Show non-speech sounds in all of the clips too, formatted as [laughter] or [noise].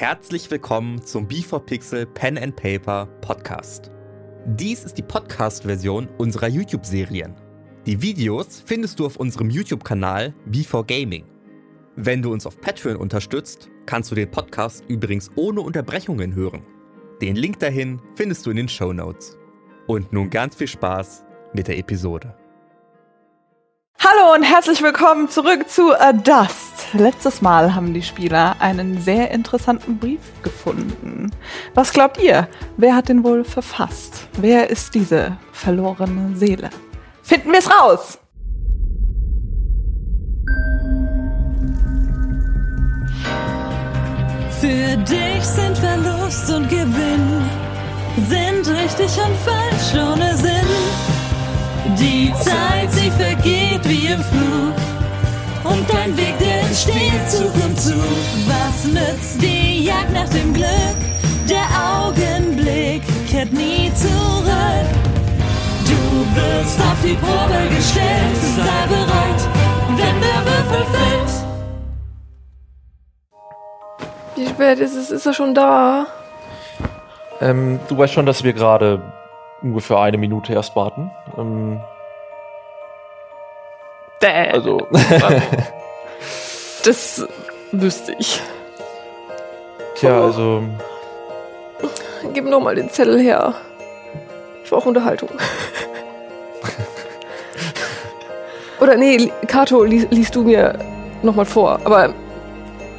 Herzlich willkommen zum B4Pixel Pen and Paper Podcast. Dies ist die Podcast-Version unserer YouTube-Serien. Die Videos findest du auf unserem YouTube-Kanal B4Gaming. Wenn du uns auf Patreon unterstützt, kannst du den Podcast übrigens ohne Unterbrechungen hören. Den Link dahin findest du in den Show Notes. Und nun ganz viel Spaß mit der Episode. Hallo und herzlich willkommen zurück zu A Dust. Letztes Mal haben die Spieler einen sehr interessanten Brief gefunden. Was glaubt ihr? Wer hat den wohl verfasst? Wer ist diese verlorene Seele? Finden wir es raus! Für dich sind Verlust und Gewinn, sind richtig und falsch ohne Sinn. Die Zeit, sie vergeht wie im Flug. Und dein Weg, der entsteht Zug um Zug. Was nützt die Jagd nach dem Glück? Der Augenblick kehrt nie zurück. Du wirst auf die Probe gestellt. Sei bereit, wenn der Würfel fällt. Wie spät ist es? Ist er schon da? Ähm, du weißt schon, dass wir gerade ungefähr eine Minute erst warten. Ähm, Bäh. also, [laughs] Das wüsste ich. tja, also, Gib noch mal den Zettel her. Ich brauche Unterhaltung. [laughs] Oder nee, Li- Kato, lies, liest du mir noch mal vor. Aber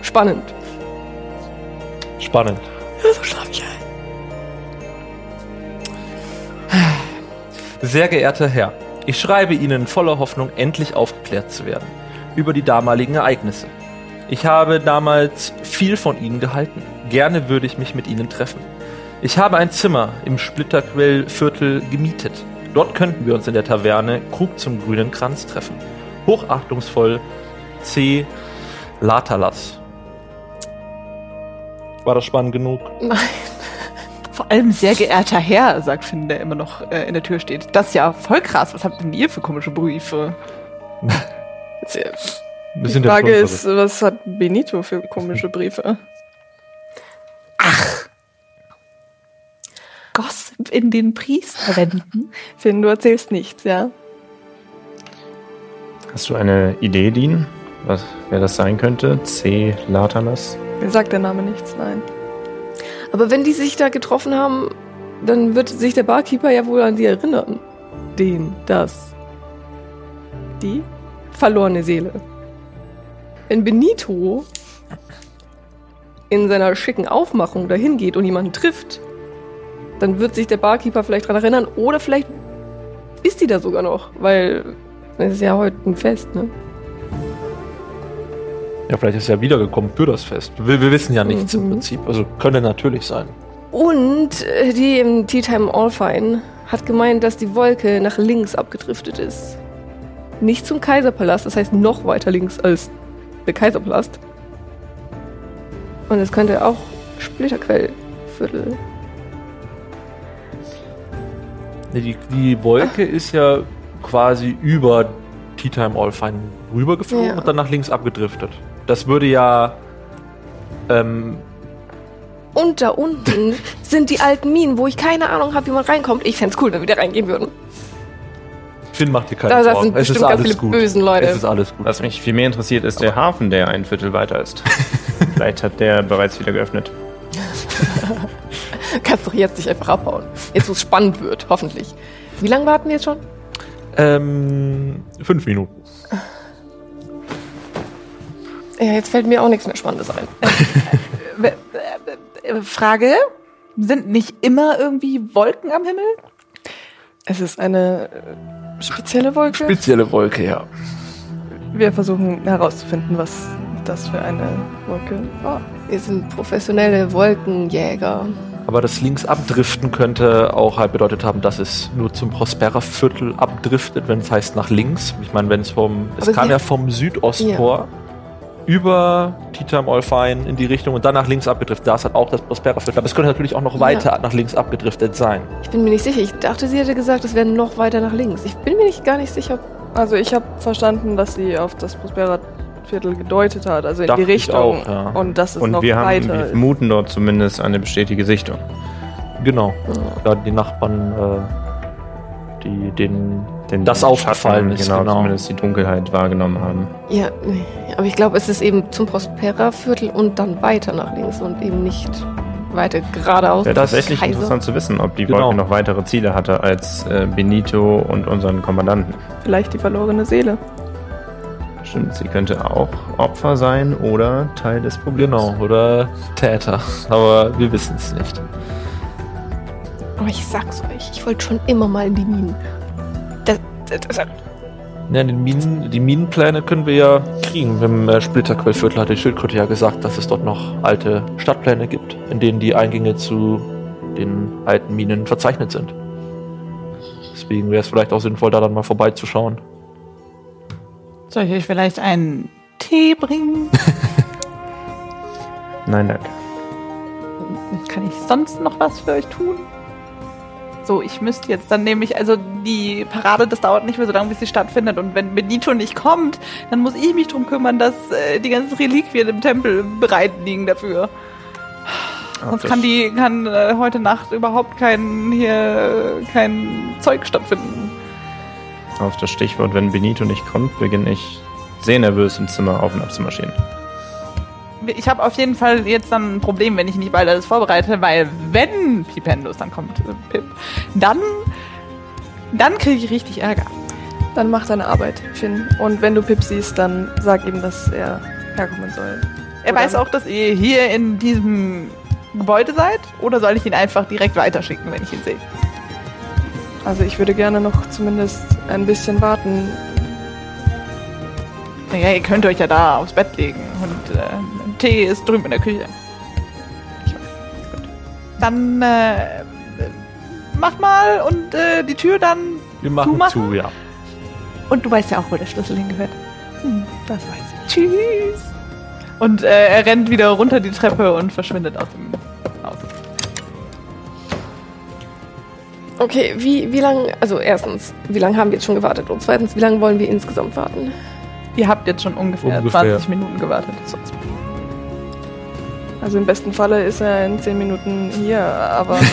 spannend. spannend. Ja, so schlaf ich ein. Sehr geehrter Herr, ich schreibe Ihnen voller Hoffnung, endlich aufgeklärt zu werden über die damaligen Ereignisse. Ich habe damals viel von Ihnen gehalten. Gerne würde ich mich mit Ihnen treffen. Ich habe ein Zimmer im Splitterquellviertel gemietet. Dort könnten wir uns in der Taverne Krug zum grünen Kranz treffen. Hochachtungsvoll C. Latalas. War das spannend genug? Nein. [laughs] Vor allem sehr geehrter Herr, sagt Finn, der immer noch äh, in der Tür steht. Das ist ja voll krass. Was habt denn ihr für komische Briefe? [laughs] Die Frage ist, was hat Benito für komische Briefe? Gossip in den Priesterwänden? Finn, du erzählst nichts, ja? Hast du eine Idee, Dean? Was, wer das sein könnte? C. Latalas? Mir sagt der Name nichts, nein. Aber wenn die sich da getroffen haben, dann wird sich der Barkeeper ja wohl an sie erinnern. Den, das. Die verlorene Seele. Wenn Benito in seiner schicken Aufmachung dahin geht und jemanden trifft, dann wird sich der Barkeeper vielleicht daran erinnern oder vielleicht ist die da sogar noch, weil es ist ja heute ein Fest, ne? Ja, vielleicht ist er wiedergekommen für das Fest. Wir, wir wissen ja nichts im Mhm. Prinzip. Also könnte natürlich sein. Und äh, die im Tea Time Allfine hat gemeint, dass die Wolke nach links abgedriftet ist. Nicht zum Kaiserpalast, das heißt noch weiter links als der Kaiserpalast. Und es könnte auch Splitterquellviertel. Nee, Die, die Wolke ist ja quasi über Tea Time All Fine rübergeflogen Ja. und dann nach links abgedriftet. Das würde ja. Ähm, Und da unten [laughs] sind die alten Minen, wo ich keine Ahnung habe, wie man reinkommt. Ich fänd's cool, wenn wir da reingehen würden. Finn macht dir keine Da Sorgen. sind es ist alles viele gut. bösen Leute. Es ist alles gut. Was mich viel mehr interessiert, ist der Hafen, der ein Viertel weiter ist. [laughs] Vielleicht hat der bereits wieder geöffnet. [laughs] Kannst doch jetzt nicht einfach abhauen. Jetzt, wo es spannend wird, hoffentlich. Wie lange warten wir jetzt schon? Ähm, fünf Minuten. Ja, jetzt fällt mir auch nichts mehr Spannendes ein. [laughs] Äh, äh, Frage? Sind nicht immer irgendwie Wolken am Himmel? Es ist eine äh, spezielle Wolke. Spezielle Wolke, ja. Wir versuchen herauszufinden, was das für eine Wolke war. Wir sind professionelle Wolkenjäger. Aber das links abdriften könnte auch halt bedeutet haben, dass es nur zum Prospera-Viertel abdriftet, wenn es heißt nach links. Ich meine, wenn es vom, es Aber kam ja vom Südosttor über Titam Olfein in die Richtung und dann nach links abgedriftet. Da ist halt auch das Prospera-Viertel. Aber es könnte natürlich auch noch Ja. weiter nach links abgedriftet sein. Ich bin mir nicht sicher. Ich dachte, sie hätte gesagt, es wäre noch weiter nach links. Ich bin mir nicht gar nicht sicher. Also ich habe verstanden, dass sie auf das Prospera Viertel gedeutet hat, also in Dachte die ich Richtung. auch, ja. Und dass es Und noch wir, haben, weiter wir ist. vermuten dort zumindest eine bestätigte Sichtung. Genau. Da die Nachbarn, äh, die den Den Das Schatten, aufgefallen ist, genau, genau. zumindest die Dunkelheit wahrgenommen haben. Ja, aber ich glaube, es ist eben zum Prospera-Viertel und dann weiter nach links und eben nicht weiter geradeaus. Wäre Das- tatsächlich Kaiser. interessant zu wissen, ob die Genau. Wolke noch weitere Ziele hatte als äh, Benito und unseren Kommandanten. Vielleicht die verlorene Seele. Stimmt, sie könnte auch Opfer sein oder Teil des Problems. Genau, oder Täter. Aber wir wissen es nicht. Aber ich sag's euch, ich wollte schon immer mal in die Minen. Ja, den Minen, die Minenpläne können wir ja kriegen. Im äh, Splitterquellviertel hat die Schildkröte ja gesagt, dass es dort noch alte Stadtpläne gibt, in denen die Eingänge zu den alten Minen verzeichnet sind. Deswegen wäre es vielleicht auch sinnvoll, da dann mal vorbeizuschauen. Soll ich euch vielleicht einen Tee bringen? [laughs] Nein, danke. Kann ich sonst noch was für euch tun? So, ich müsste jetzt dann nämlich, also die Parade, das dauert nicht mehr so lange, bis sie stattfindet. Und wenn Benito nicht kommt, dann muss ich mich drum kümmern, dass äh, die ganzen Reliquien im Tempel bereit liegen dafür. Sonst kann die kann äh, heute Nacht überhaupt kein hier kein Zeug stattfinden. Auf das Stichwort, wenn Benito nicht kommt, beginne ich sehr nervös im Zimmer auf und ab zu marschieren. Ich habe auf jeden Fall jetzt dann ein Problem, wenn ich nicht bald alles vorbereite, weil wenn Pipendus dann kommt, äh, Pip, dann dann kriege ich richtig Ärger. dann mach deine Arbeit, Finn. Und wenn du Pip siehst, dann sag ihm, dass er herkommen soll. Er Oder- weiß auch, dass ihr hier in diesem Gebäude seid? Oder soll ich ihn einfach direkt weiterschicken, wenn ich ihn sehe? Also ich würde gerne noch zumindest ein bisschen warten. Naja, ihr könnt euch ja da aufs Bett legen und äh, Tee ist drüben in der Küche. Ich weiß. Gut. Dann äh, mach mal und äh, die Tür dann. Wir machen Zumachen? zu, ja. Und du weißt ja auch, wo der Schlüssel hingehört. Hm, das weiß ich. Tschüss. Und äh, er rennt wieder runter die Treppe und verschwindet aus dem Haus. Okay, wie, wie lange, also erstens, wie lange haben wir jetzt schon gewartet? Und zweitens, wie lange wollen wir insgesamt warten? Ihr habt jetzt schon ungefähr, Ungefähr. 20 Minuten gewartet. Sonst. Also im besten Falle ist er in 10 Minuten hier, aber [laughs]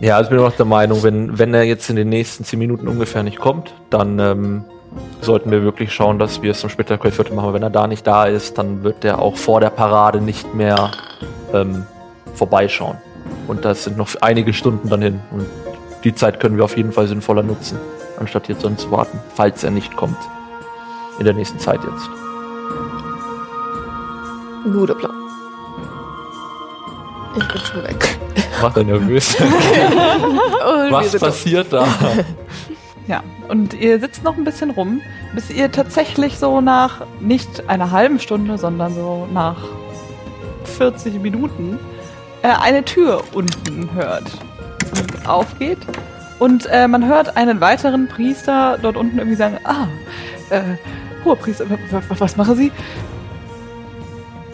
Ja, also ich bin auch der Meinung, wenn, wenn er jetzt in den nächsten 10 Minuten ungefähr nicht kommt, dann ähm, sollten wir wirklich schauen, dass wir es zum Splitterquellviertel machen. Wenn er da nicht da ist, dann wird er auch vor der Parade nicht mehr ähm, vorbeischauen. Und das sind noch einige Stunden dann hin. Und die Zeit können wir auf jeden Fall sinnvoller nutzen, anstatt jetzt dann zu warten, falls er nicht kommt. In der nächsten Zeit jetzt. guter Plan. Ich bin schon weg. Macht er nervös. [laughs] Was passiert da? [laughs] Ja, und ihr sitzt noch ein bisschen rum, bis ihr tatsächlich so nach nicht einer halben Stunde, sondern so nach 40 Minuten äh, eine Tür unten hört und aufgeht. Und äh, man hört einen weiteren Priester dort unten irgendwie sagen, ah, äh, hoher Priester, was machen Sie?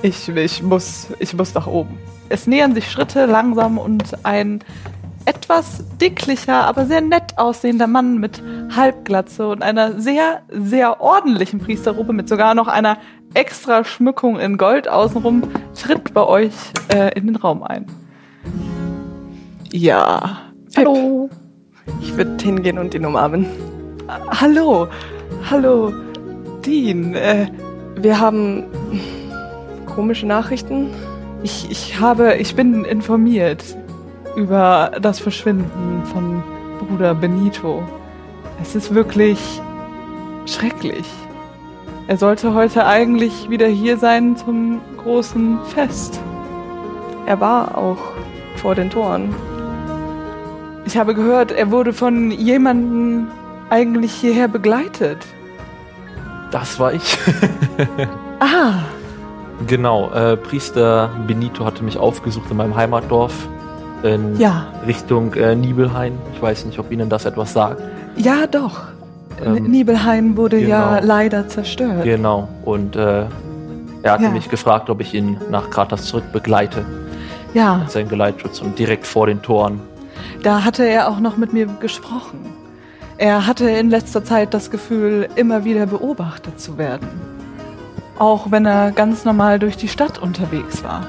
Ich, ich, muss, ich muss nach oben. Es nähern sich Schritte langsam und ein etwas dicklicher, aber sehr nett aussehender Mann mit Halbglatze und einer sehr, sehr ordentlichen Priesterrobe mit sogar noch einer extra Schmückung in Gold außenrum tritt bei euch äh, in den Raum ein. Ja. Hallo. Ich würde hingehen und ihn umarmen. Hallo. Hallo. Dean. Äh, Wir haben komische Nachrichten. Ich, ich habe, ich bin informiert über das Verschwinden von Bruder Benito. Es ist wirklich schrecklich. Er sollte heute eigentlich wieder hier sein zum großen Fest. Er war auch vor den Toren. Ich habe gehört, er wurde von jemandem eigentlich hierher begleitet. Das war ich. [laughs] Ah, Genau, äh, Priester Benito hatte mich aufgesucht in meinem Heimatdorf in ja. Richtung äh, Nibelhain. Ich weiß nicht, ob Ihnen das etwas sagt. Ja, doch. Ähm, Nibelhain wurde ja genau. leider zerstört. Genau, und äh, er hatte Ja. mich gefragt, ob ich ihn nach Kratas zurück begleite, Ja, sein Geleitschutz und direkt vor den Toren. da hatte er auch noch mit mir gesprochen. Er hatte in letzter Zeit das Gefühl, immer wieder beobachtet zu werden. Auch wenn er ganz normal durch die Stadt unterwegs war.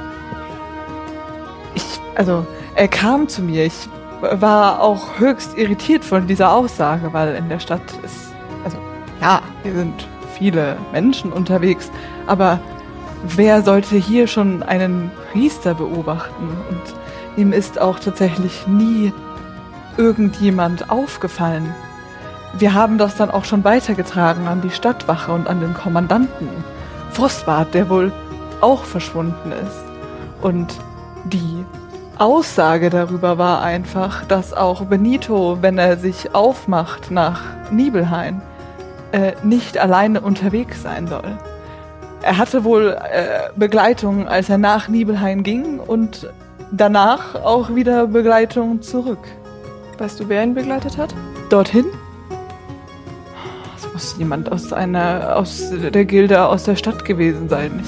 Ich, also, er kam zu mir. Ich war auch höchst irritiert von dieser Aussage, weil in der Stadt ist, also, ja, hier sind viele Menschen unterwegs, aber wer sollte hier schon einen Priester beobachten? Und ihm ist auch tatsächlich nie irgendjemand aufgefallen. Wir haben das dann auch schon weitergetragen an die Stadtwache und an den Kommandanten. Frostbart, der wohl auch verschwunden ist. Und die Aussage darüber war einfach, dass auch Benito, wenn er sich aufmacht nach Nibelheim, äh, nicht alleine unterwegs sein soll. Er hatte wohl äh, Begleitung, als er nach Nibelheim ging und danach auch wieder Begleitung zurück. Weißt du, wer ihn begleitet hat? Dorthin? Muss jemand aus einer, aus der Gilde aus der Stadt gewesen sein.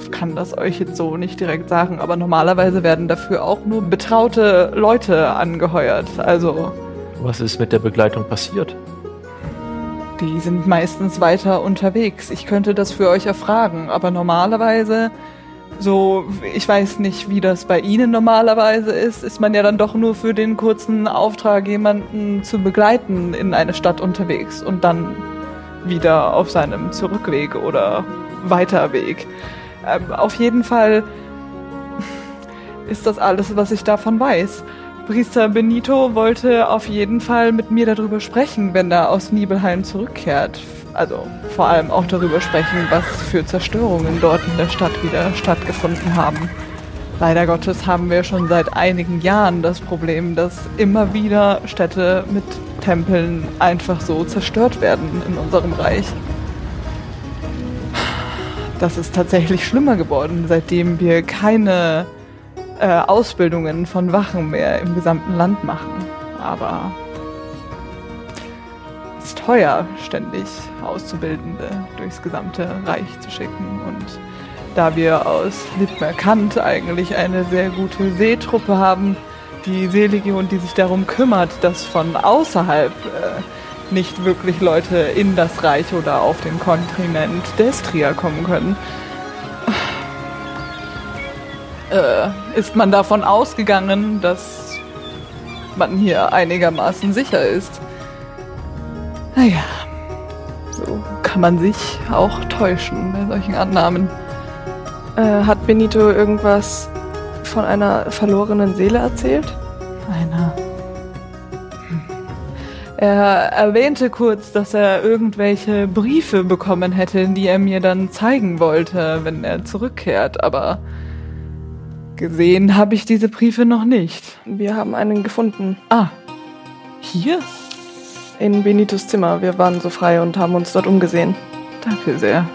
Ich kann das euch jetzt so nicht direkt sagen, aber normalerweise werden dafür auch nur betraute Leute angeheuert. Also. Was ist mit der Begleitung passiert? Die sind meistens weiter unterwegs. Ich könnte das für euch erfragen, aber normalerweise, so, ich weiß nicht, wie das bei Ihnen normalerweise ist, ist man ja dann doch nur für den kurzen Auftrag, jemanden zu begleiten in eine Stadt unterwegs und dann wieder auf seinem Zurückweg oder Weiterweg. Ähm, auf jeden Fall ist das alles, was ich davon weiß. Priester Benito wollte auf jeden Fall mit mir darüber sprechen, wenn er aus Nibelheim zurückkehrt. Also vor allem auch darüber sprechen, was für Zerstörungen dort in der Stadt wieder stattgefunden haben. Leider Gottes haben wir schon seit einigen Jahren das Problem, dass immer wieder Städte mit Tempeln einfach so zerstört werden in unserem Reich. Das ist tatsächlich schlimmer geworden, seitdem wir keine äh, Ausbildungen von Wachen mehr im gesamten Land machen. Aber es ist teuer, ständig Auszubildende durchs gesamte Reich zu schicken. Und da wir aus Lippmerkant eigentlich eine sehr gute Seetruppe haben, die Seelegion, die sich darum kümmert, dass von außerhalb äh, nicht wirklich Leute in das Reich oder auf den Kontinent Destria kommen können, äh, ist man davon ausgegangen, dass man hier einigermaßen sicher ist. Naja, so kann man sich auch täuschen bei solchen Annahmen. Äh, hat Benito irgendwas von einer verlorenen Seele erzählt? Einer. Hm. Er erwähnte kurz, dass er irgendwelche Briefe bekommen hätte, die er mir dann zeigen wollte, wenn er zurückkehrt, aber Gesehen habe ich diese Briefe noch nicht. Wir haben einen gefunden. Ah, hier? In Benitos Zimmer. Wir waren so frei und haben uns dort umgesehen. Danke sehr.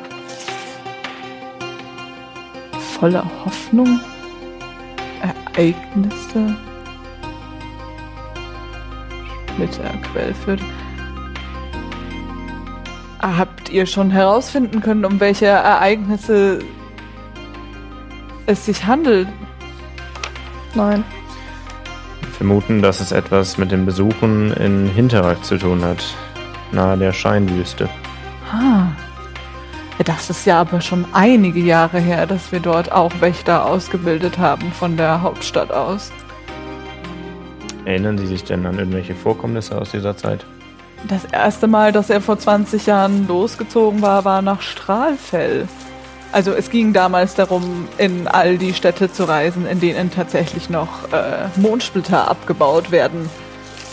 Voller Hoffnung? Ereignisse? Mit der Quellfürth. Habt ihr schon herausfinden können, um welche Ereignisse es sich handelt? Nein. Wir vermuten, dass es etwas mit den Besuchen in Hinterrag zu tun hat, nahe der Scheinwüste. Ah. Das ist ja aber schon einige Jahre her, dass wir dort auch Wächter ausgebildet haben von der Hauptstadt aus. Erinnern Sie sich denn an irgendwelche Vorkommnisse aus dieser Zeit? Das erste Mal, dass er vor 20 Jahren losgezogen war, war nach Strahlfell. Also es ging damals darum, in all die Städte zu reisen, in denen tatsächlich noch äh, Mondsplitter abgebaut werden,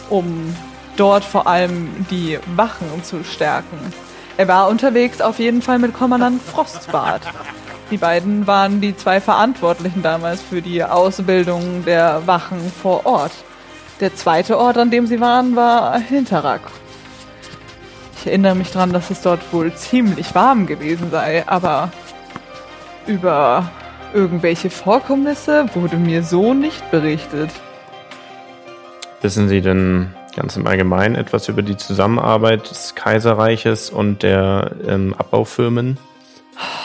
um dort vor allem die Wachen zu stärken. Er war unterwegs auf jeden Fall mit Kommandant Frostbart. Die beiden waren die zwei Verantwortlichen damals für die Ausbildung der Wachen vor Ort. Der zweite Ort, an dem sie waren, war Hinterrack. Ich erinnere mich daran, dass es dort wohl ziemlich warm gewesen sei, aber über irgendwelche Vorkommnisse wurde mir so nicht berichtet. Wissen Sie denn ganz im Allgemeinen etwas über die Zusammenarbeit des Kaiserreiches und der ähm, Abbaufirmen?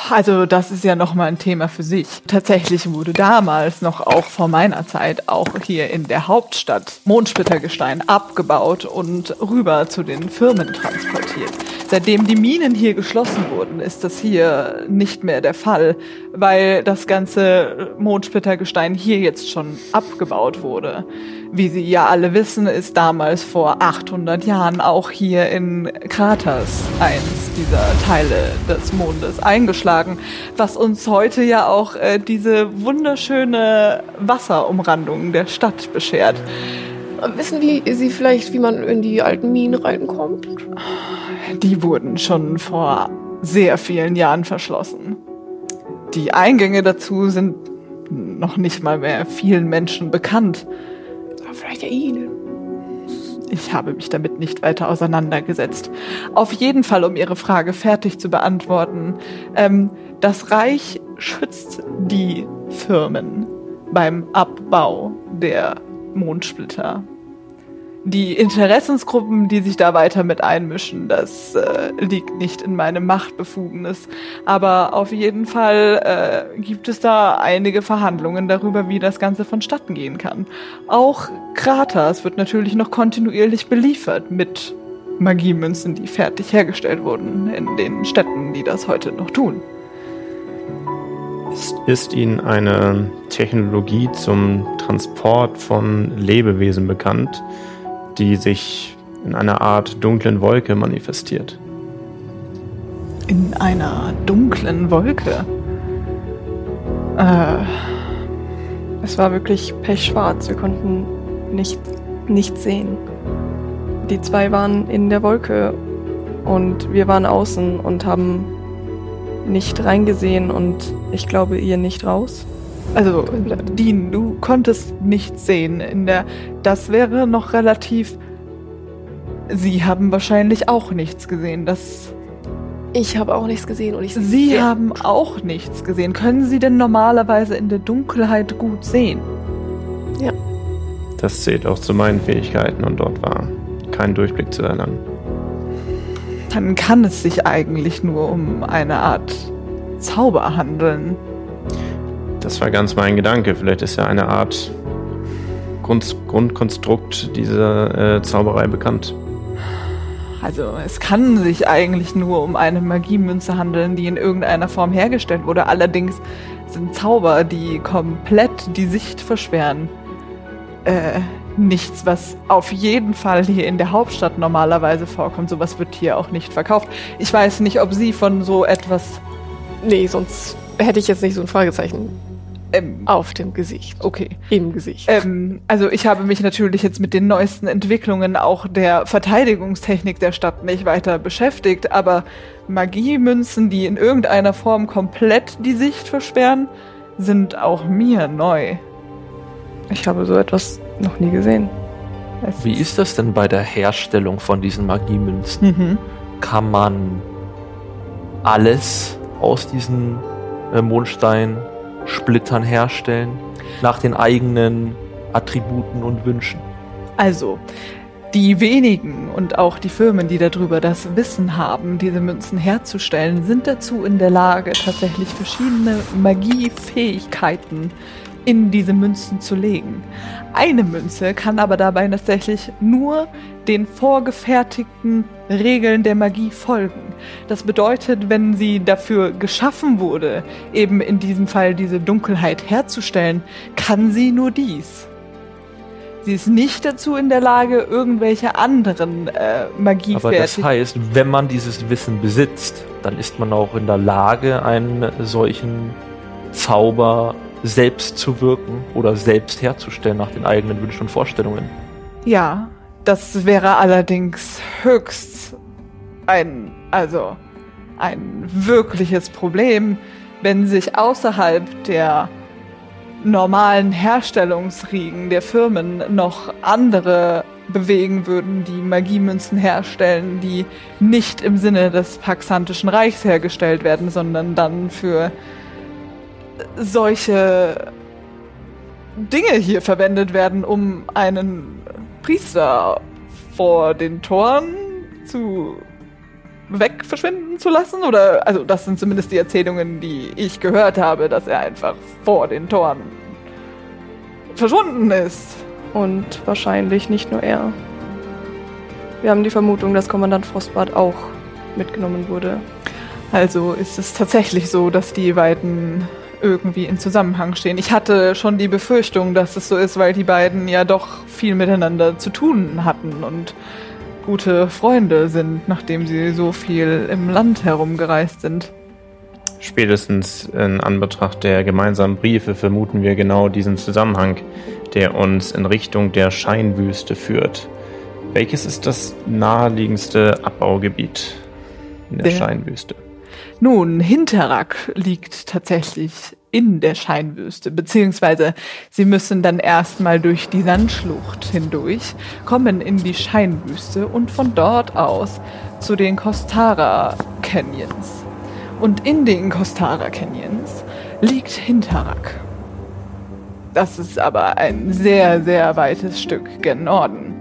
Also das ist ja noch mal ein Thema für sich. Tatsächlich wurde damals noch auch vor meiner Zeit auch hier in der Hauptstadt Mondsplittergestein abgebaut und rüber zu den Firmen transportiert. Seitdem die Minen hier geschlossen wurden, ist das hier nicht mehr der Fall, weil das ganze Mondsplittergestein hier jetzt schon abgebaut wurde. Wie Sie ja alle wissen, ist damals vor 800 Jahren auch hier in Kraters eins dieser Teile des Mondes eingeschlagen, was uns heute ja auch äh, diese wunderschöne Wasserumrandung der Stadt beschert. Wissen die, Sie vielleicht, wie man in die alten Minen reinkommt? Die wurden schon vor sehr vielen Jahren verschlossen. Die Eingänge dazu sind noch nicht mal mehr vielen Menschen bekannt. Aber vielleicht ja Ihnen. Ich habe mich damit nicht weiter auseinandergesetzt. Auf jeden Fall, um Ihre Frage fertig zu beantworten. Ähm, das Reich schützt die Firmen beim Abbau der Mondsplitter. Die Interessensgruppen, die sich da weiter mit einmischen, das äh, liegt nicht in meinem Machtbefugnis. Aber auf jeden Fall äh, gibt es da einige Verhandlungen darüber, wie das Ganze vonstatten gehen kann. Auch Kratas wird natürlich noch kontinuierlich beliefert mit Magiemünzen, die fertig hergestellt wurden in den Städten, die das heute noch tun. Ist Ihnen eine Technologie zum Transport von Lebewesen bekannt, die sich in einer Art dunklen Wolke manifestiert? In einer dunklen Wolke. Äh, Es war wirklich pechschwarz. Wir konnten nicht, nichts sehen. Die zwei waren in der Wolke und wir waren außen und haben nicht reingesehen und ich glaube ihr nicht raus. Also, Dean, du konntest nichts sehen. In der, das wäre noch relativ. Sie haben wahrscheinlich auch nichts gesehen. Das, Ich habe auch nichts gesehen und ich Sie haben auch nichts gesehen. Können Sie denn normalerweise in der Dunkelheit gut sehen? Das zählt auch zu meinen Fähigkeiten und dort war kein Durchblick zu erlangen. Dann kann es sich eigentlich nur um eine Art Zauber handeln. Das war ganz mein Gedanke. Vielleicht ist ja eine Art Grund, Grundkonstrukt dieser äh, Zauberei bekannt. Also es kann sich eigentlich nur um eine Magiemünze handeln, die in irgendeiner Form hergestellt wurde. Allerdings sind Zauber, die komplett die Sicht versperren, äh, nichts, was auf jeden Fall hier in der Hauptstadt normalerweise vorkommt. Sowas wird hier auch nicht verkauft. Ich weiß nicht, ob Sie von so etwas... Nee, sonst hätte ich jetzt nicht so ein Fragezeichen Ähm, auf dem Gesicht. okay. Im Gesicht. Ähm, also ich habe mich natürlich jetzt mit den neuesten Entwicklungen auch der Verteidigungstechnik der Stadt nicht weiter beschäftigt, aber Magiemünzen, die in irgendeiner Form komplett die Sicht versperren, sind auch mir neu. Ich habe so etwas noch nie gesehen. Es Wie ist das denn bei der Herstellung von diesen Magiemünzen? Mhm. Kann man alles aus diesen äh, Mondsteinsplittern herstellen? Nach den eigenen Attributen und Wünschen? Also, die wenigen und auch die Firmen, die darüber das Wissen haben, diese Münzen herzustellen, sind dazu in der Lage, tatsächlich verschiedene Magiefähigkeiten in diese Münzen zu legen. Eine Münze kann aber dabei tatsächlich nur den vorgefertigten Regeln der Magie folgen. Das bedeutet, wenn sie dafür geschaffen wurde, eben in diesem Fall diese Dunkelheit herzustellen, kann sie nur dies. Sie ist nicht dazu in der Lage, irgendwelche anderen äh, Magie Aber das heißt, wenn man dieses Wissen besitzt, dann ist man auch in der Lage, einen solchen Zauber selbst zu wirken oder selbst herzustellen nach den eigenen Wünschen und Vorstellungen. Ja, das wäre allerdings höchst ein, also ein wirkliches Problem, wenn sich außerhalb der normalen Herstellungsriegen der Firmen noch andere bewegen würden, die Magiemünzen herstellen, die nicht im Sinne des Paxantischen Reichs hergestellt werden, sondern dann für solche Dinge hier verwendet werden, um einen Priester vor den Toren zu weg verschwinden zu lassen? Oder, also das sind zumindest die Erzählungen, die ich gehört habe, dass er einfach vor den Toren verschwunden ist. Und wahrscheinlich nicht nur er. Wir haben die Vermutung, dass Kommandant Frostbart auch mitgenommen wurde. Also ist es tatsächlich so, dass die beiden irgendwie in Zusammenhang stehen. Ich hatte schon die Befürchtung, dass es so ist, weil die beiden ja doch viel miteinander zu tun hatten und gute Freunde sind, nachdem sie so viel im Land herumgereist sind. Spätestens in Anbetracht der gemeinsamen Briefe vermuten wir genau diesen Zusammenhang, der uns in Richtung der Scheinwüste führt. Welches ist das naheliegendste Abbaugebiet in der, Der- Scheinwüste? Nun, Hinterrack liegt tatsächlich in der Scheinwüste, beziehungsweise sie müssen dann erstmal durch die Sandschlucht hindurch, kommen in die Scheinwüste und von dort aus zu den Costara Canyons. Und in den Costara Canyons liegt Hinterrack. Das ist aber ein sehr, sehr weites Stück gen Norden.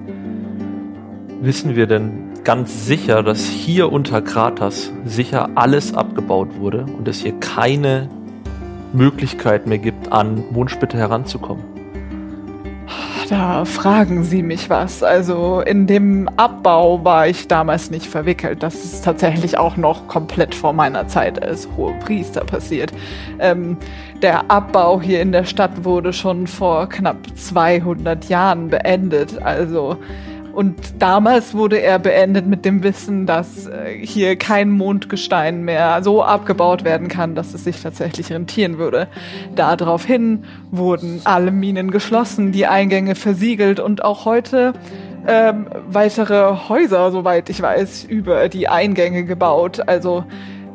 Wissen wir denn ganz sicher, dass hier unter Kratas sicher alles abgebaut wurde und es hier keine Möglichkeit mehr gibt, an Mondspitze heranzukommen? Da fragen Sie mich was. Also in dem Abbau war ich damals nicht verwickelt. Das ist tatsächlich auch noch komplett vor meiner Zeit als hohe Priester passiert. Ähm, der Abbau hier in der Stadt wurde schon vor knapp 200 Jahren beendet. Also und damals wurde er beendet mit dem Wissen, dass äh, hier kein Mondgestein mehr so abgebaut werden kann, dass es sich tatsächlich rentieren würde. Daraufhin wurden alle Minen geschlossen, die Eingänge versiegelt und auch heute ähm, weitere Häuser, soweit ich weiß, über die Eingänge gebaut. Also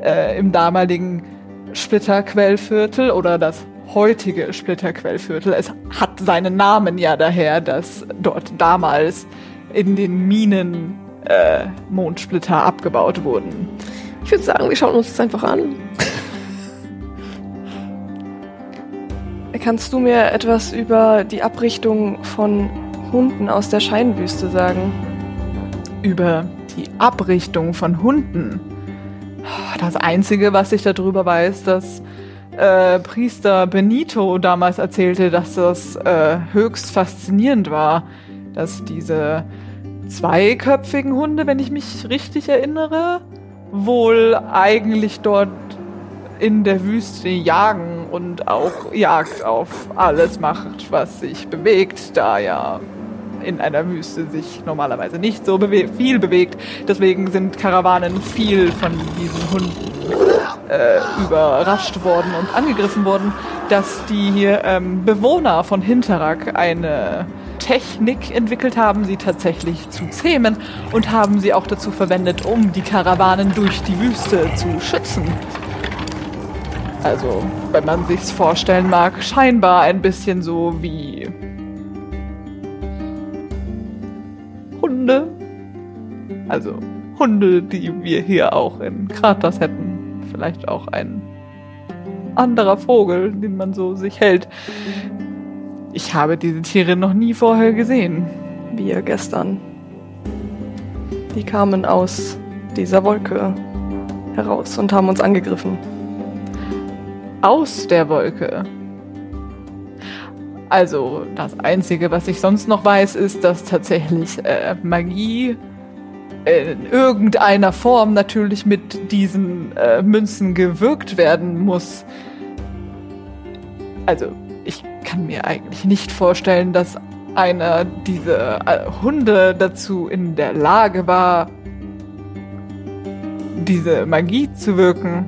äh, im damaligen Splitterquellviertel oder das heutige Splitterquellviertel. Es hat seinen Namen ja daher, dass dort damals in den Minen äh, Mondsplitter abgebaut wurden. Ich würde sagen, wir schauen uns das einfach an. Kannst du mir etwas über die Abrichtung von Hunden aus der Scheinwüste sagen? Über die Abrichtung von Hunden. Das Einzige, was ich darüber weiß, dass äh, Priester Benito damals erzählte, dass das äh, höchst faszinierend war, dass diese zweiköpfigen Hunde, wenn ich mich richtig erinnere, wohl eigentlich dort in der Wüste jagen und auch Jagd auf alles macht, was sich bewegt, da ja in einer Wüste sich normalerweise nicht so bewe viel bewegt. Deswegen sind Karawanen viel von diesen Hunden äh, überrascht worden und angegriffen worden, dass die ähm, Bewohner von Hinterrack eine Technik entwickelt haben, sie tatsächlich zu zähmen und haben sie auch dazu verwendet, um die Karawanen durch die Wüste zu schützen. Also, wenn man sich's vorstellen mag, scheinbar ein bisschen so wie Hunde. Also Hunde, die wir hier auch in Kratas hätten. Vielleicht auch ein anderer Vogel, den man so sich hält. Ich habe diese Tiere noch nie vorher gesehen. Wir gestern. Die kamen aus dieser Wolke heraus und haben uns angegriffen. Aus der Wolke. Also, das Einzige, was ich sonst noch weiß, ist, dass tatsächlich äh, Magie in irgendeiner Form natürlich mit diesen äh, Münzen gewirkt werden muss. Also, ich kann mir eigentlich nicht vorstellen, dass einer dieser äh, Hunde dazu in der Lage war, diese Magie zu wirken.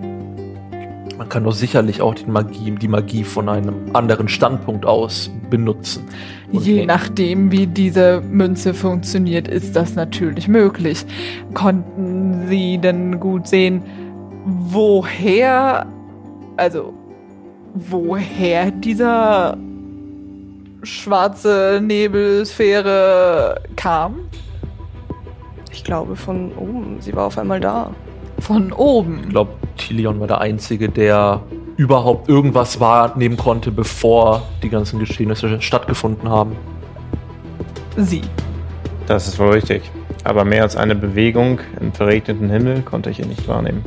Man kann doch sicherlich auch die Magie, die Magie von einem anderen Standpunkt aus benutzen. Je nee, nachdem, wie diese Münze funktioniert, ist das natürlich möglich. Konnten Sie denn gut sehen, woher, also woher dieser schwarze Nebelsphäre kam? Ich glaube von oben. Sie war auf einmal da. Von oben. Ich glaube, Tilion war der Einzige, der überhaupt irgendwas wahrnehmen konnte, bevor die ganzen Geschehnisse stattgefunden haben. Sie. Das ist wohl richtig. Aber mehr als eine Bewegung im verregneten Himmel konnte ich hier nicht wahrnehmen.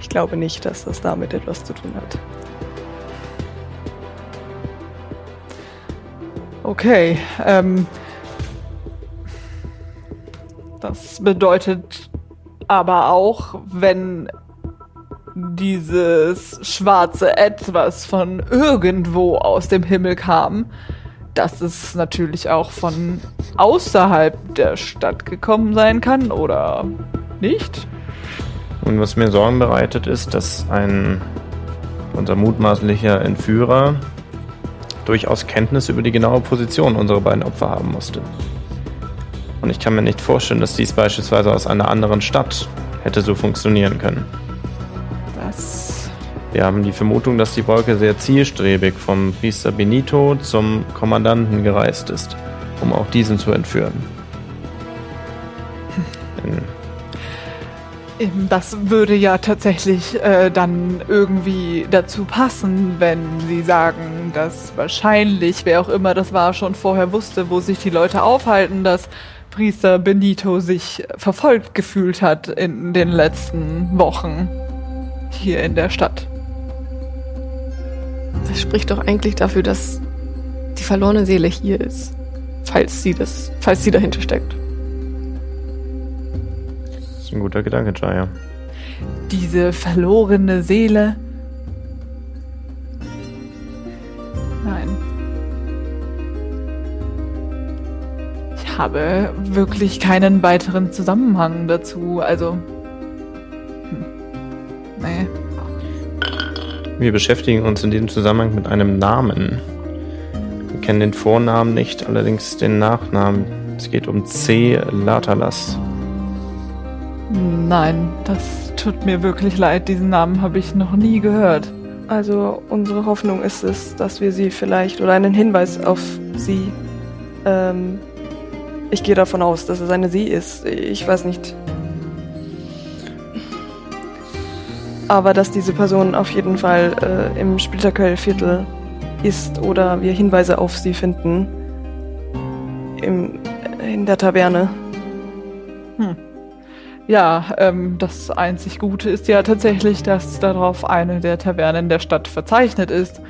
Ich glaube nicht, dass das damit etwas zu tun hat. Okay, ähm, das bedeutet aber auch, wenn dieses schwarze Etwas von irgendwo aus dem Himmel kam, dass es natürlich auch von außerhalb der Stadt gekommen sein kann, oder nicht? Und was mir Sorgen bereitet, ist, dass ein unser mutmaßlicher Entführer durchaus Kenntnis über die genaue Position unserer beiden Opfer haben musste. Und ich kann mir nicht vorstellen, dass dies beispielsweise aus einer anderen Stadt hätte so funktionieren können. Das. Wir haben die Vermutung, dass die Wolke sehr zielstrebig vom Priester Benito zum Kommandanten gereist ist, um auch diesen zu entführen. Das würde ja tatsächlich äh, dann irgendwie dazu passen, wenn Sie sagen, dass wahrscheinlich, wer auch immer das war, schon vorher wusste, wo sich die Leute aufhalten, dass Priester Benito sich verfolgt gefühlt hat in den letzten Wochen hier in der Stadt. Das spricht doch eigentlich dafür, dass die verlorene Seele hier ist. Falls sie das, falls sie dahinter steckt. Ist ein guter Gedanke, Jaya. Diese verlorene Seele. Nein. Ich habe wirklich keinen weiteren Zusammenhang dazu. Also. Hm. Nee. Wir beschäftigen uns in diesem Zusammenhang mit einem Namen. Wir kennen den Vornamen nicht, allerdings den Nachnamen. Es geht um C. Latalas. Nein, das tut mir wirklich leid. Diesen Namen habe ich noch nie gehört. Also unsere Hoffnung ist es, dass wir sie vielleicht oder einen Hinweis auf sie. Ähm, ich gehe davon aus, dass es eine sie ist. Ich weiß nicht. Aber dass diese Person auf jeden Fall äh, im Splitterquellviertel ist oder wir Hinweise auf sie finden. Im, in der Taverne. Ja, ähm, das einzig Gute ist ja tatsächlich, dass darauf eine der Tavernen der Stadt verzeichnet ist.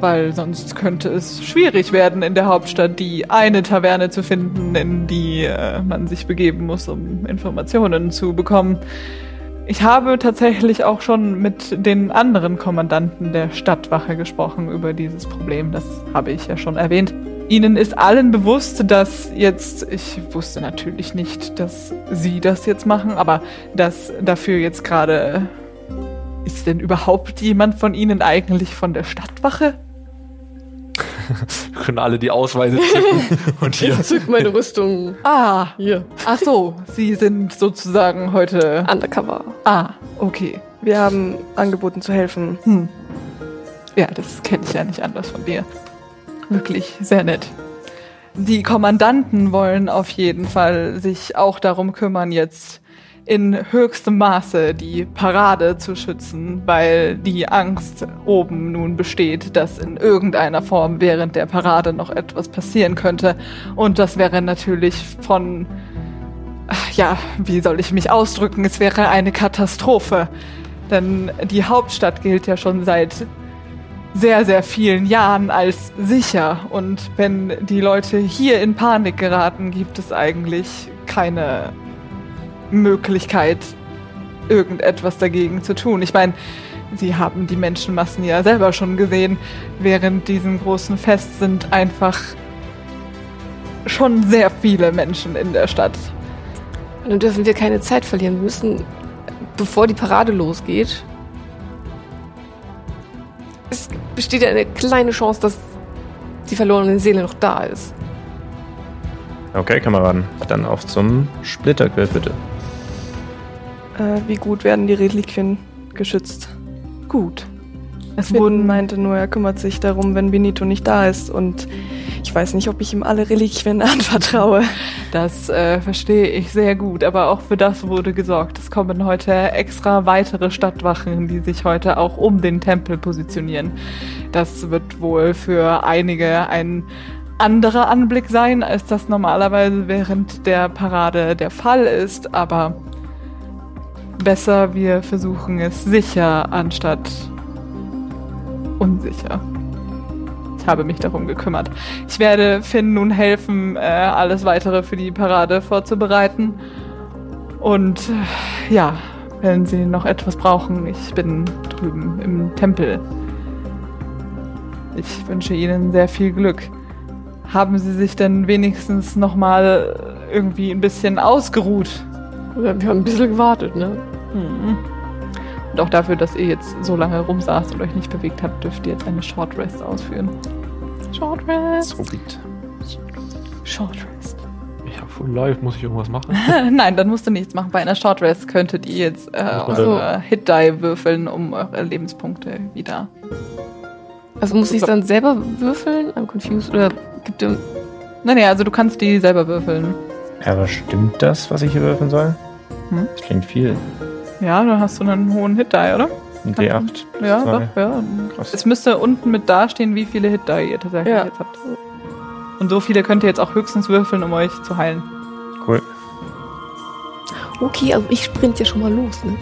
Weil sonst könnte es schwierig werden, in der Hauptstadt die eine Taverne zu finden, in die äh, man sich begeben muss, um Informationen zu bekommen. Ich habe tatsächlich auch schon mit den anderen Kommandanten der Stadtwache gesprochen über dieses Problem. Das habe ich ja schon erwähnt. Ihnen ist allen bewusst, dass jetzt, ich wusste natürlich nicht, dass Sie das jetzt machen, aber dass dafür jetzt gerade, ist denn überhaupt jemand von Ihnen eigentlich von der Stadtwache? Wir können alle die Ausweise zücken [laughs] und hier. Ich zück meine Rüstung Ah, hier. ach so, Sie sind sozusagen heute. Undercover. Ah, okay. Wir haben angeboten zu helfen. Hm. Ja, das kenne ich ja nicht anders von dir. Wirklich sehr nett. Die Kommandanten wollen auf jeden Fall sich auch darum kümmern, jetzt in höchstem Maße die Parade zu schützen, weil die Angst oben nun besteht, dass in irgendeiner Form während der Parade noch etwas passieren könnte. Und das wäre natürlich von, ja, wie soll ich mich ausdrücken, es wäre eine Katastrophe. Denn die Hauptstadt gilt ja schon seit sehr, sehr vielen Jahren als sicher. Und wenn die Leute hier in Panik geraten, gibt es eigentlich keine Möglichkeit, irgendetwas dagegen zu tun. Ich meine, sie haben die Menschenmassen ja selber schon gesehen. Während diesem großen Fest sind einfach schon sehr viele Menschen in der Stadt. Dann dürfen wir keine Zeit verlieren. Wir müssen, bevor die Parade losgeht, es besteht ja eine kleine Chance, dass die verlorene Seele noch da ist. Okay, Kameraden. Dann auf zum Splitterquill, bitte. Äh, wie gut werden die Reliquien geschützt? Gut. Es wurden meinte nur, er kümmert sich darum, wenn Benito nicht da ist. Und ich weiß nicht, ob ich ihm alle Reliquien [laughs] anvertraue. Das äh, verstehe ich sehr gut, aber auch für das wurde gesorgt. Es kommen heute extra weitere Stadtwachen, die sich heute auch um den Tempel positionieren. Das wird wohl für einige ein anderer Anblick sein, als das normalerweise während der Parade der Fall ist, aber besser, wir versuchen es sicher anstatt unsicher. Ich habe mich darum gekümmert. Ich werde Finn nun helfen, äh, alles weitere für die Parade vorzubereiten. Und äh, ja, wenn Sie noch etwas brauchen, ich bin drüben im Tempel. Ich wünsche Ihnen sehr viel Glück. Haben Sie sich denn wenigstens noch mal irgendwie ein bisschen ausgeruht? Wir haben ein bisschen gewartet, ne? Mhm. Und auch dafür, dass ihr jetzt so lange rumsaßt und euch nicht bewegt habt, dürft ihr jetzt eine Short Rest ausführen. Short Rest. So gut. Short Rest. Ich habe Full Life, muss ich irgendwas machen? [laughs] Nein, dann musst du nichts machen. Bei einer Short Rest könntet ihr jetzt äh, Also- eure Hit Die würfeln, um eure Lebenspunkte wieder. Also muss ich dann selber würfeln? I'm confused. Oder gibt es. Nein, nee, also du kannst die selber würfeln. Ja, aber stimmt das, was ich hier würfeln soll? Hm? Das klingt viel. Ja, dann hast du einen hohen Hit Die, oder? Ein D8. Ja, doch, ja. Krass. Es müsste unten mit dastehen, wie viele Hit Die ihr tatsächlich Ja. jetzt habt. Und so viele könnt ihr jetzt auch höchstens würfeln, um euch zu heilen. Cool. Okay, also ich sprint ja schon mal los, ne?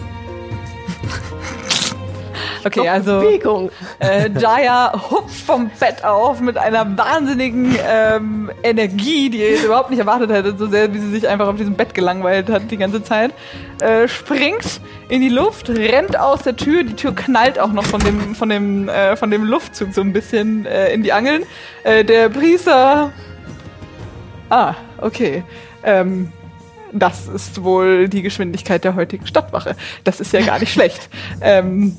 Okay, [laughs] also Bewegung. äh, Jaya hupft vom Bett auf mit einer wahnsinnigen ähm, Energie, die ihr überhaupt nicht erwartet hättet, so sehr wie sie sich einfach auf diesem Bett gelangweilt hat die ganze Zeit. Äh, springt in die Luft, rennt aus der Tür, die Tür knallt auch noch von dem, von dem, äh, von dem Luftzug so ein bisschen äh, in die Angeln. Äh, der Priester. Ah, okay. Ähm, das ist wohl die Geschwindigkeit der heutigen Stadtwache. Das ist ja gar nicht schlecht. [laughs] Ähm,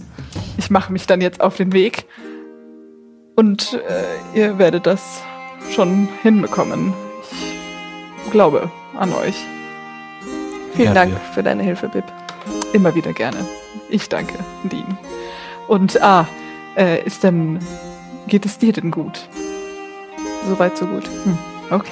ich mache mich dann jetzt auf den Weg und äh, ihr werdet das schon hinbekommen. Ich glaube an euch. Vielen Ja, Dank wir. für deine Hilfe, Bib. Immer wieder gerne. Ich danke, Dean. Und ah, äh, ist denn, geht es dir denn gut? Soweit, so gut. Okay.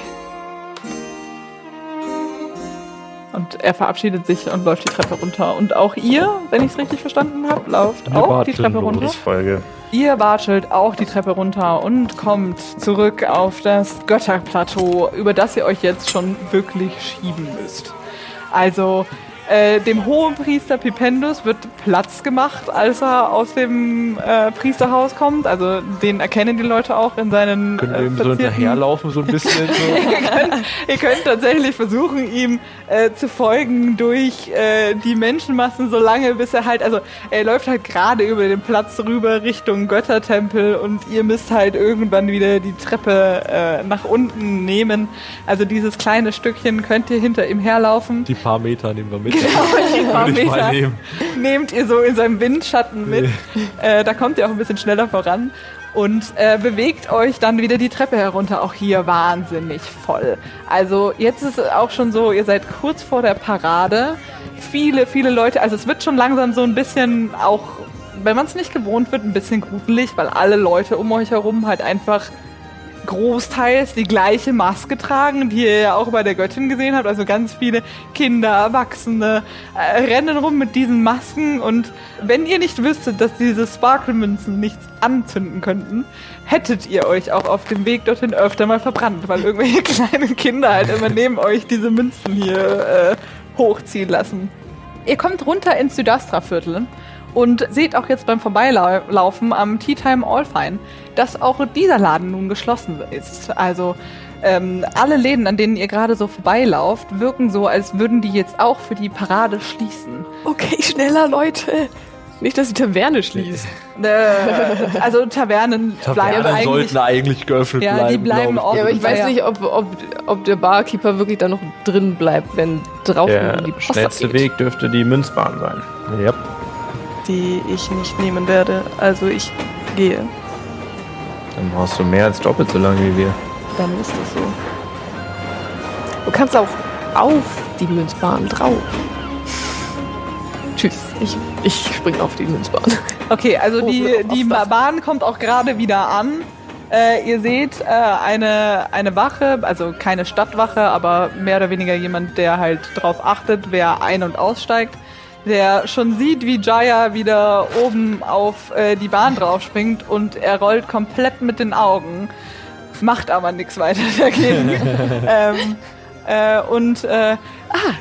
Und er verabschiedet sich und läuft die Treppe runter. Und auch ihr, wenn ich es richtig verstanden habe, lauft Wir auch die Treppe runter. Folge. Ihr watschelt auch die Treppe runter und kommt zurück auf das Götterplateau, über das ihr euch jetzt schon wirklich schieben müsst. Also äh, dem Hohenpriester Pipendus wird Platz gemacht, als er aus dem äh, Priesterhaus kommt. Also den erkennen die Leute auch in seinen Können wir äh, ihm so hinterherlaufen, so ein bisschen? So? [laughs] ihr, könnt, ihr könnt tatsächlich versuchen, ihm äh, zu folgen durch äh, die Menschenmassen, so lange bis er halt, also er läuft halt gerade über den Platz rüber Richtung Göttertempel und ihr müsst halt irgendwann wieder die Treppe äh, nach unten nehmen. Also dieses kleine Stückchen könnt ihr hinter ihm herlaufen. Die paar Meter nehmen wir mit. Genau, [laughs] die paar Würde ich mal Meter nehmen. nehmt ihr so in seinem Windschatten mit. Äh, da kommt ihr auch ein bisschen schneller voran. Und äh, bewegt euch dann wieder die Treppe herunter, auch hier wahnsinnig voll. Also jetzt ist es auch schon so, ihr seid kurz vor der Parade. Viele, viele Leute, also es wird schon langsam so ein bisschen auch, wenn man es nicht gewohnt wird, ein bisschen gruselig, weil alle Leute um euch herum halt einfach großteils die gleiche Maske tragen, die ihr ja auch bei der Göttin gesehen habt. Also ganz viele Kinder, Erwachsene äh, rennen rum mit diesen Masken. Und wenn ihr nicht wüsstet, dass diese Sparkle-Münzen nichts anzünden könnten, hättet ihr euch auch auf dem Weg dorthin öfter mal verbrannt, weil irgendwelche [laughs] kleinen Kinder halt immer neben euch diese Münzen hier äh, hochziehen lassen. Ihr kommt runter ins Südastra-Viertel und seht auch jetzt beim Vorbeilaufen am Tea Time All Fine, dass auch dieser Laden nun geschlossen ist. Also ähm, alle Läden, an denen ihr gerade so vorbeilauft, wirken so, als würden die jetzt auch für die Parade schließen. Okay, [laughs] schneller, Leute. Nicht, dass die Taverne schließt. Äh, also Tavernen, bleiben Tavernen eigentlich. sollten eigentlich geöffnet Ja, bleiben. die bleiben offen. Ja, aber ich weiß Ja. nicht, ob, ob, ob der Barkeeper wirklich da noch drin bleibt, wenn draußen Der die Post schnellste abgeht. Weg dürfte die Münzbahn sein. Yep. Die ich nicht nehmen werde. Also ich gehe. Dann brauchst du mehr als doppelt so lange wie wir. Dann ist das so. Du kannst auch auf die Münzbahn drauf. Tschüss. Ich, ich spring auf die Münzbahn. Okay, also Oh, die, die Bahn kommt auch gerade wieder an. Äh, ihr seht äh, eine, eine Wache, also keine Stadtwache, aber mehr oder weniger jemand, der halt drauf achtet, wer ein- und aussteigt. Der schon sieht, wie Jaya wieder oben auf äh, die Bahn draufspringt und er rollt komplett mit den Augen. macht aber nichts weiter [laughs] dagegen. [laughs] ähm, äh, und, äh, ah,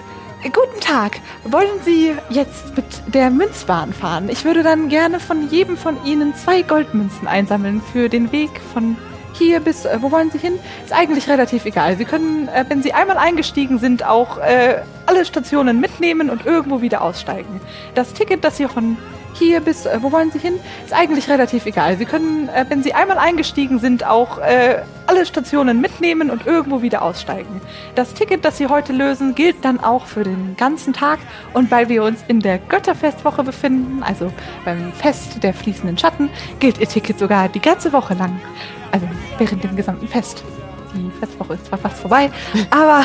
guten Tag. Wollen Sie jetzt mit der Münzbahn fahren? Ich würde dann gerne von jedem von Ihnen zwei Goldmünzen einsammeln für den Weg von hier bis, äh, wo wollen Sie hin? Ist eigentlich relativ egal. Sie können, äh, wenn Sie einmal eingestiegen sind, auch äh, alle Stationen mitnehmen und irgendwo wieder aussteigen. Das Ticket, das Sie von hier bis, äh, wo wollen Sie hin? Ist eigentlich relativ egal. Sie können, äh, wenn Sie einmal eingestiegen sind, auch äh, alle Stationen mitnehmen und irgendwo wieder aussteigen. Das Ticket, das Sie heute lösen, gilt dann auch für den ganzen Tag. Und weil wir uns in der Götterfestwoche befinden, also beim Fest der fließenden Schatten, gilt Ihr Ticket sogar die ganze Woche lang. Also während dem gesamten Fest. Die Festwoche ist zwar fast vorbei, [laughs] aber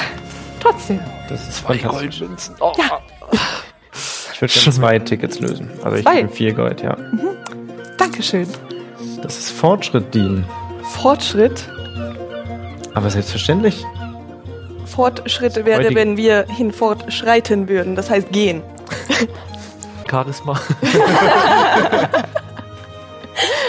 trotzdem. Das ist Zwei. Goldmünzen. Oh. Ja. Ich würde gerne zwei Tickets lösen. Also ich nehme vier Gold, ja. Dankeschön. Das ist Fortschritt, Dean. Fortschritt. Aber selbstverständlich. Fortschritt wäre, Heutige- wenn wir hinfortschreiten würden. Das heißt gehen. Charisma. [laughs] [laughs]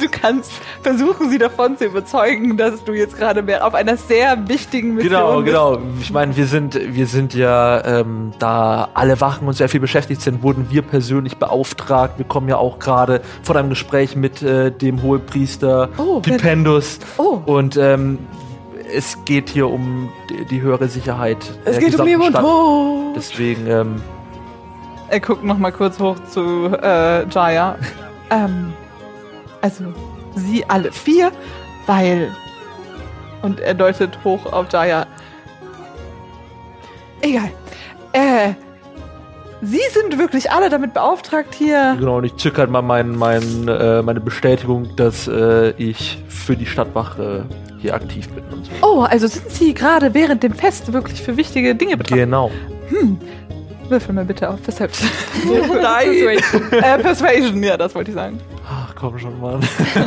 Du kannst versuchen, sie davon zu überzeugen, dass du jetzt gerade mehr auf einer sehr wichtigen Mission Genau, bist. genau. Ich meine, wir sind, wir sind ja, ähm, da alle Wachen und sehr viel beschäftigt sind, wurden wir persönlich beauftragt. Wir kommen ja auch gerade von einem Gespräch mit äh, dem Hohepriester Oh, Pipendus. Oh. Und ähm, es geht hier um die, die höhere Sicherheit. Es geht um Leben und. Tod. Deswegen, ähm, Er guckt noch mal kurz hoch zu äh, Jaya. [laughs] ähm, also, sie alle vier, weil... Und er deutet hoch auf Jaya. Egal. Äh, Sie sind wirklich alle damit beauftragt, hier... genau, und ich zück halt mal mein, mein, äh, meine Bestätigung, dass äh, ich für die Stadtwache hier aktiv bin und so. Oh, also sind Sie gerade während dem Fest wirklich für wichtige Dinge betracht? Genau. Würfel mal bitte auf Perception. Nein! äh, Persuasion, ja, das wollte ich sagen. Ach, komm schon, Mann.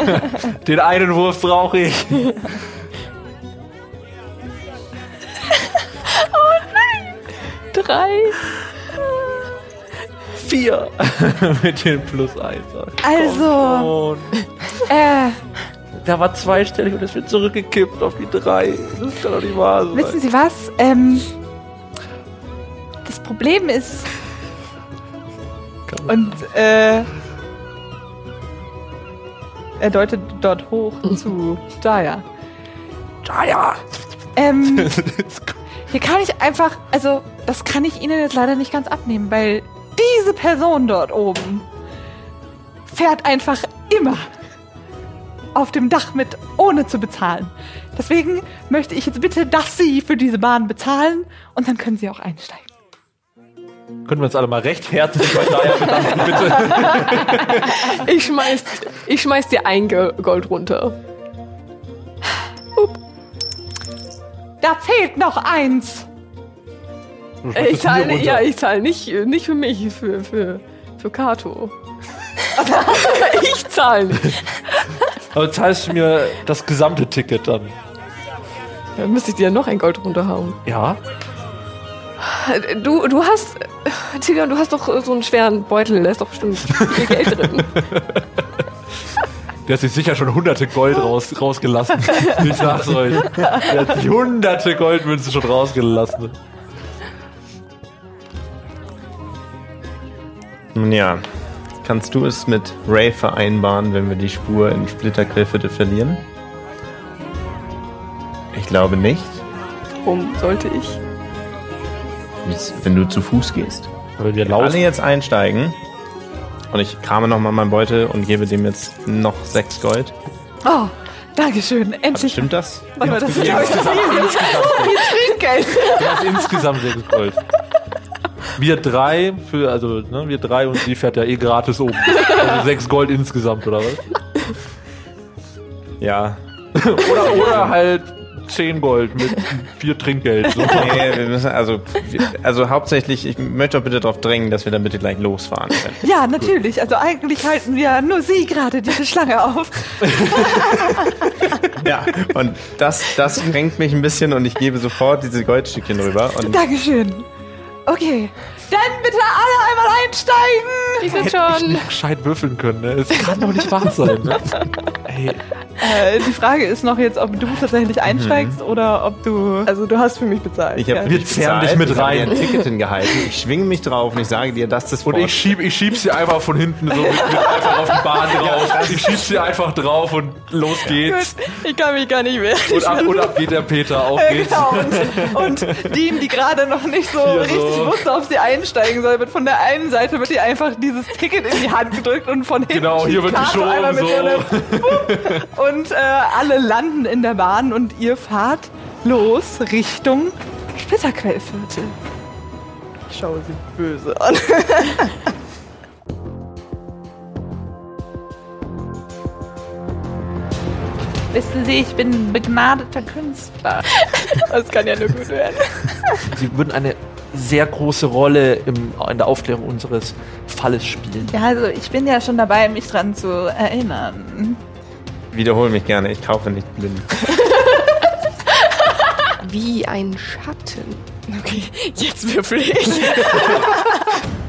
[laughs] Den einen Wurf brauche ich. [laughs] Drei. Vier. [laughs] Mit den plus eins. Ach, Also, komm äh. Da war zweistellig und es wird zurückgekippt auf die drei. Das kann doch nicht wahr sein. wissen Sie was? Ähm, das Problem ist, und äh, er deutet dort hoch [laughs] zu Jaya. Jaya! Ähm, [laughs] hier kann ich einfach, also das kann ich Ihnen jetzt leider nicht ganz abnehmen, weil diese Person dort oben fährt einfach immer auf dem Dach mit, ohne zu bezahlen. Deswegen möchte ich jetzt bitte, dass Sie für diese Bahn bezahlen und dann können Sie auch einsteigen. Können wir uns alle mal rechtfertigen bei Jaya bedanken, bitte? [laughs] Ich schmeiß, ich schmeiß dir ein Gold runter. Da fehlt noch eins. Äh, Ich zahle ja, ich zahle nicht, nicht für mich, für, für, für Kato. [laughs] ich zahle nicht. Aber zahlst du mir das gesamte Ticket dann? Dann müsste ich dir noch ein Gold runterhauen. Ja? Du, du hast, Tilion, du hast doch so einen schweren Beutel, da ist doch bestimmt viel Geld drin. [laughs] Der hat sich sicher schon hunderte Gold raus, rausgelassen. Ich sag's euch. Der hat sich hunderte Goldmünzen schon rausgelassen. Nun ja, kannst du es mit Ray vereinbaren, wenn wir die Spur in Splittergriffe verlieren? Ich glaube nicht. Warum sollte ich? Wenn du zu Fuß gehst. Weil wir Alle jetzt einsteigen. Und ich krame nochmal meinen Beutel und gebe dem jetzt noch sechs Gold. Oh, Dankeschön. Endlich. Stimmt das? Warte mal, das ist Ja, insgesamt, [laughs] Trinkgeld. Du hast insgesamt sechs Gold. Wir drei, für, also ne, wir drei und sie fährt ja eh gratis oben. Also sechs Gold insgesamt, oder was? Ja. [laughs] Oder, oder halt zehn Gold mit vier Trinkgeld. So. Nee, wir müssen also, also hauptsächlich, ich möchte auch bitte darauf drängen, dass wir dann bitte gleich losfahren können. Ja, natürlich. Also eigentlich halten wir nur Sie gerade diese Schlange auf. [laughs] Ja. Und das, das kränkt mich ein bisschen und ich gebe sofort diese Goldstückchen rüber. Und Dankeschön. Okay. Dann bitte alle einmal einsteigen. Ich sitze Hätte ich schon. nicht gescheit würfeln können, ne? Es kann doch nicht wahr sein, ne? [laughs] Ey, Äh, die Frage ist noch jetzt, ob du tatsächlich einsteigst oder ob du. Also du hast für mich bezahlt. Ich habe Ja. Wir zerren dich mit ich hab rein. ein Ticket hingehalten. Ich schwinge mich drauf und ich sage dir, dass das Und ich schieb, ich schieb sie einfach von hinten so mit, mit einfach auf die Bahn drauf. Ich schieb sie einfach drauf und los geht's. Ich kann mich gar nicht wehren. Und ab, und ab geht der Peter, auf Äh, geht's. genau, und, und Dean, die gerade noch nicht so Hier richtig so. wusste, ob sie einsteigen soll, wird von der einen Seite wird ihr einfach dieses Ticket in die Hand gedrückt und von hinten Genau, hier wird einmal geschoben, mit so. einem Und äh, alle landen in der Bahn und ihr fahrt los Richtung Splitterquellviertel. Ich schaue sie böse an. [laughs] Wissen Sie, ich bin ein begnadeter Künstler. Das kann ja nur gut werden. Sie würden eine sehr große Rolle im, in der Aufklärung unseres Falles spielen. Ja, also ich bin ja schon dabei, mich dran zu erinnern. Wiederhole mich gerne, ich kaufe nicht blind. Wie ein Schatten. Okay, jetzt würfel ich. [laughs]